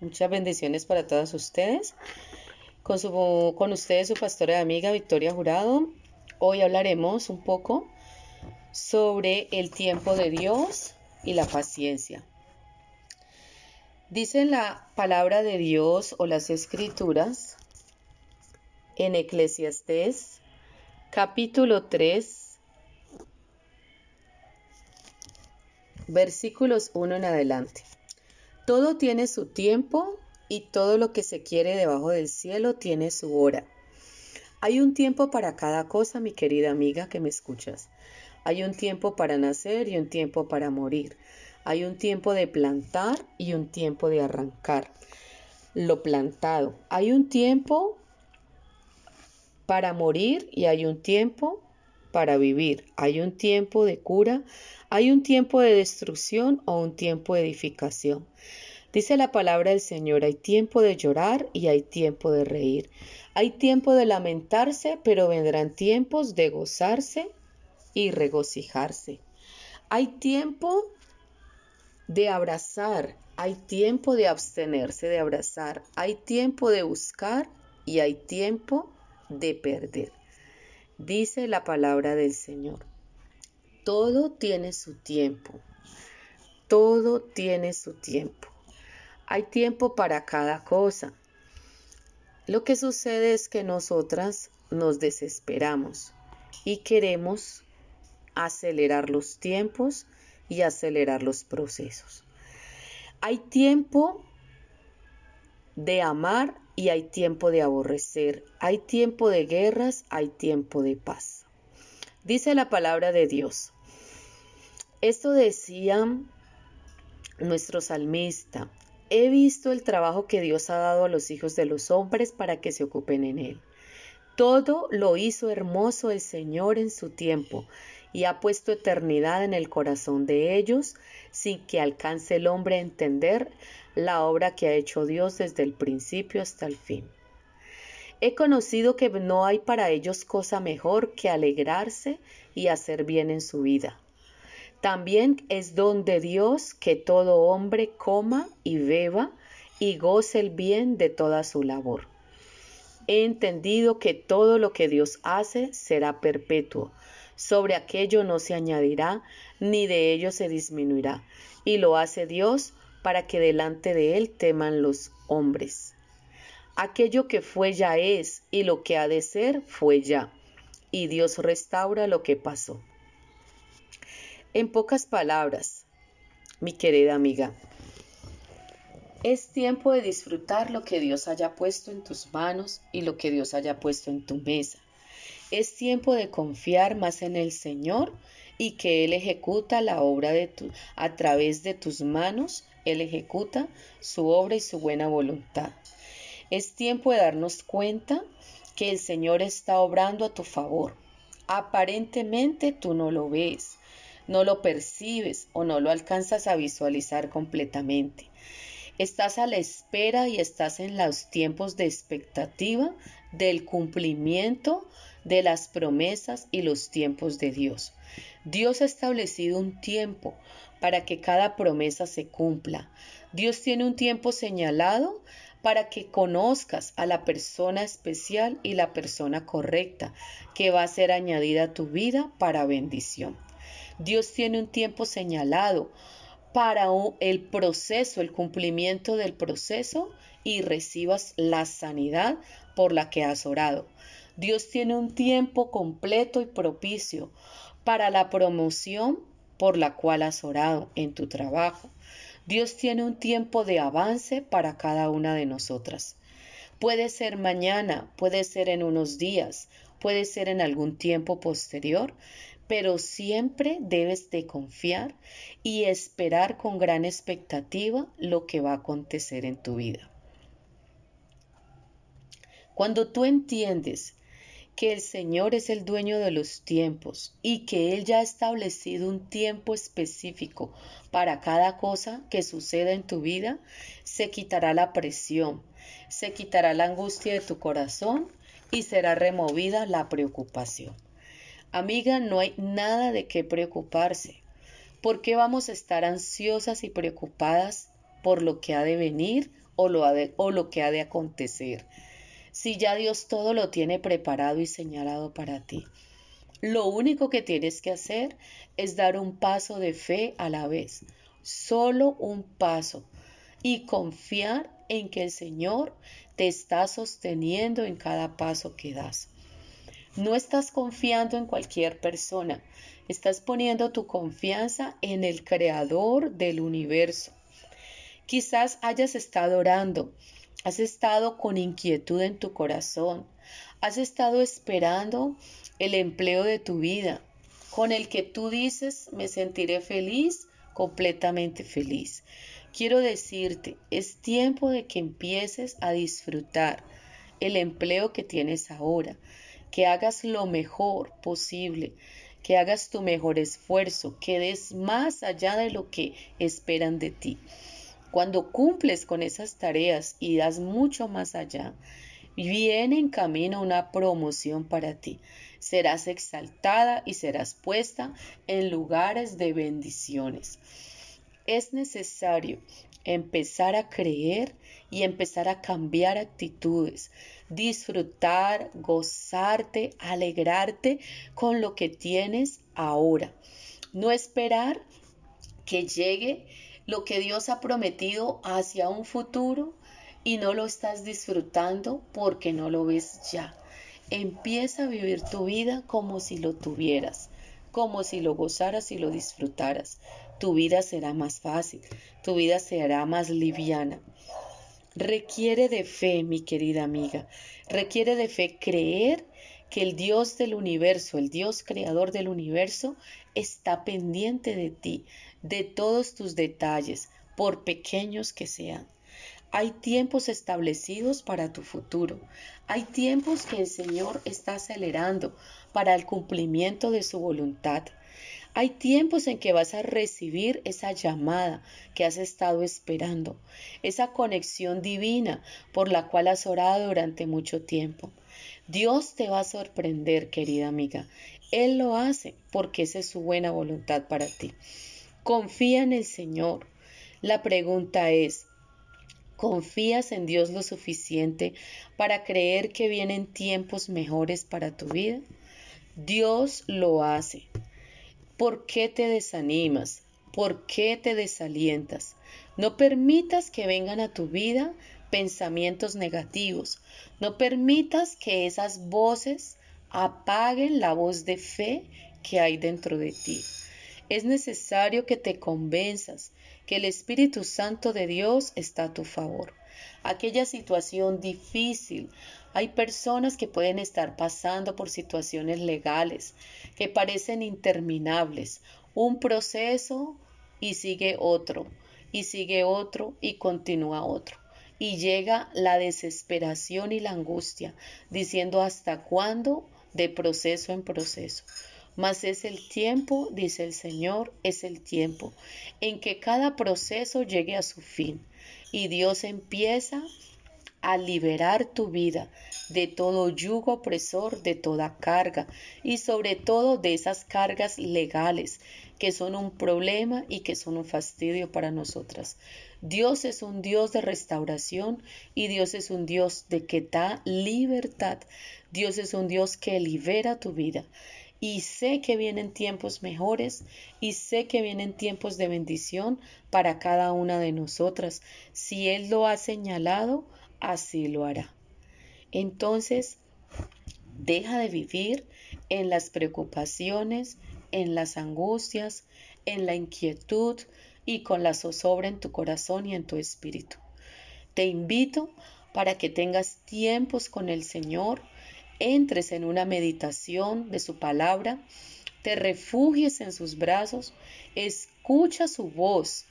muchas bendiciones para todas ustedes. Con, su, con ustedes su pastora y amiga Victoria Jurado. Hoy hablaremos un poco sobre el tiempo de Dios y la paciencia. Dice la palabra de Dios o las escrituras en Eclesiastés capítulo 3 versículos 1 en adelante. Todo tiene su tiempo y todo lo que se quiere debajo del cielo tiene su hora. Hay un tiempo para cada cosa, mi querida amiga que me escuchas. Hay un tiempo para nacer y un tiempo para morir. Hay un tiempo de plantar y un tiempo de arrancar lo plantado. Hay un tiempo para morir y hay un tiempo para vivir. Hay un tiempo de cura, hay un tiempo de destrucción o un tiempo de edificación. Dice la palabra del Señor, hay tiempo de llorar y hay tiempo de reír. Hay tiempo de lamentarse, pero vendrán tiempos de gozarse y regocijarse. Hay tiempo de abrazar, hay tiempo de abstenerse de abrazar, hay tiempo de buscar y hay tiempo de perder. Dice la palabra del Señor. Todo tiene su tiempo. Todo tiene su tiempo. Hay tiempo para cada cosa. Lo que sucede es que nosotras nos desesperamos y queremos acelerar los tiempos y acelerar los procesos. Hay tiempo de amar y hay tiempo de aborrecer, hay tiempo de guerras, hay tiempo de paz. Dice la palabra de Dios. Esto decía nuestro salmista, he visto el trabajo que Dios ha dado a los hijos de los hombres para que se ocupen en él. Todo lo hizo hermoso el Señor en su tiempo y ha puesto eternidad en el corazón de ellos sin que alcance el hombre a entender la obra que ha hecho Dios desde el principio hasta el fin. He conocido que no hay para ellos cosa mejor que alegrarse y hacer bien en su vida. También es don de Dios que todo hombre coma y beba y goce el bien de toda su labor. He entendido que todo lo que Dios hace será perpetuo. Sobre aquello no se añadirá, ni de ello se disminuirá. Y lo hace Dios para que delante de él teman los hombres. Aquello que fue ya es, y lo que ha de ser fue ya, y Dios restaura lo que pasó. En pocas palabras, mi querida amiga, es tiempo de disfrutar lo que Dios haya puesto en tus manos y lo que Dios haya puesto en tu mesa. Es tiempo de confiar más en el Señor y que Él ejecuta la obra de tu, a través de tus manos él ejecuta su obra y su buena voluntad. Es tiempo de darnos cuenta que el Señor está obrando a tu favor. Aparentemente tú no lo ves, no lo percibes o no lo alcanzas a visualizar completamente. Estás a la espera y estás en los tiempos de expectativa del cumplimiento de las promesas y los tiempos de Dios. Dios ha establecido un tiempo para que cada promesa se cumpla. Dios tiene un tiempo señalado para que conozcas a la persona especial y la persona correcta que va a ser añadida a tu vida para bendición. Dios tiene un tiempo señalado para el proceso, el cumplimiento del proceso y recibas la sanidad por la que has orado. Dios tiene un tiempo completo y propicio para la promoción por la cual has orado en tu trabajo. Dios tiene un tiempo de avance para cada una de nosotras. Puede ser mañana, puede ser en unos días, puede ser en algún tiempo posterior, pero siempre debes de confiar y esperar con gran expectativa lo que va a acontecer en tu vida. Cuando tú entiendes que el Señor es el dueño de los tiempos y que Él ya ha establecido un tiempo específico para cada cosa que suceda en tu vida, se quitará la presión, se quitará la angustia de tu corazón y será removida la preocupación. Amiga, no hay nada de qué preocuparse. ¿Por qué vamos a estar ansiosas y preocupadas por lo que ha de venir o lo, o lo que ha de acontecer? Si ya Dios todo lo tiene preparado y señalado para ti. Lo único que tienes que hacer es dar un paso de fe a la vez, solo un paso, y confiar en que el Señor te está sosteniendo en cada paso que das. No estás confiando en cualquier persona, estás poniendo tu confianza en el Creador del universo. Quizás hayas estado orando Has estado con inquietud en tu corazón. Has estado esperando el empleo de tu vida, con el que tú dices, me sentiré feliz, completamente feliz. Quiero decirte, es tiempo de que empieces a disfrutar el empleo que tienes ahora, que hagas lo mejor posible, que hagas tu mejor esfuerzo, que des más allá de lo que esperan de ti. Cuando cumples con esas tareas y das mucho más allá, viene en camino una promoción para ti. Serás exaltada y serás puesta en lugares de bendiciones. Es necesario empezar a creer y empezar a cambiar actitudes, disfrutar, gozarte, alegrarte con lo que tienes ahora. No esperar que llegue lo que Dios ha prometido hacia un futuro y no lo estás disfrutando porque no lo ves ya. Empieza a vivir tu vida como si lo tuvieras, como si lo gozaras y lo disfrutaras. Tu vida será más fácil, tu vida será más liviana. Requiere de fe, mi querida amiga, requiere de fe creer que el Dios del universo, el Dios creador del universo, está pendiente de ti, de todos tus detalles, por pequeños que sean. Hay tiempos establecidos para tu futuro. Hay tiempos que el Señor está acelerando para el cumplimiento de su voluntad. Hay tiempos en que vas a recibir esa llamada que has estado esperando, esa conexión divina por la cual has orado durante mucho tiempo. Dios te va a sorprender, querida amiga. Él lo hace porque esa es su buena voluntad para ti. Confía en el Señor. La pregunta es, ¿confías en Dios lo suficiente para creer que vienen tiempos mejores para tu vida? Dios lo hace. ¿Por qué te desanimas? ¿Por qué te desalientas? No permitas que vengan a tu vida pensamientos negativos. No permitas que esas voces apaguen la voz de fe que hay dentro de ti. Es necesario que te convenzas que el Espíritu Santo de Dios está a tu favor. Aquella situación difícil, hay personas que pueden estar pasando por situaciones legales que parecen interminables, un proceso y sigue otro, y sigue otro y continúa otro. Y llega la desesperación y la angustia, diciendo hasta cuándo de proceso en proceso. Mas es el tiempo, dice el Señor, es el tiempo en que cada proceso llegue a su fin y Dios empieza a liberar tu vida de todo yugo opresor, de toda carga y sobre todo de esas cargas legales que son un problema y que son un fastidio para nosotras. Dios es un Dios de restauración y Dios es un Dios de que da libertad. Dios es un Dios que libera tu vida y sé que vienen tiempos mejores y sé que vienen tiempos de bendición para cada una de nosotras. Si Él lo ha señalado, así lo hará. Entonces, deja de vivir en las preocupaciones, en las angustias, en la inquietud y con la zozobra en tu corazón y en tu espíritu. Te invito para que tengas tiempos con el Señor entres en una meditación de su palabra, te refugies en sus brazos, escucha su voz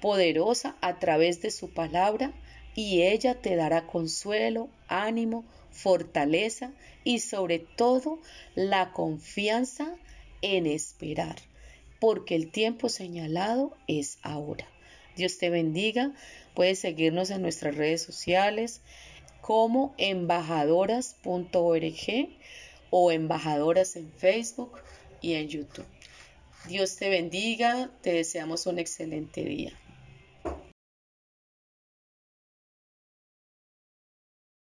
poderosa a través de su palabra y ella te dará consuelo, ánimo, fortaleza y sobre todo la confianza en esperar, porque el tiempo señalado es ahora. Dios te bendiga. Puedes seguirnos en nuestras redes sociales como embajadoras.org o embajadoras en Facebook y en YouTube. Dios te bendiga. Te deseamos un excelente día.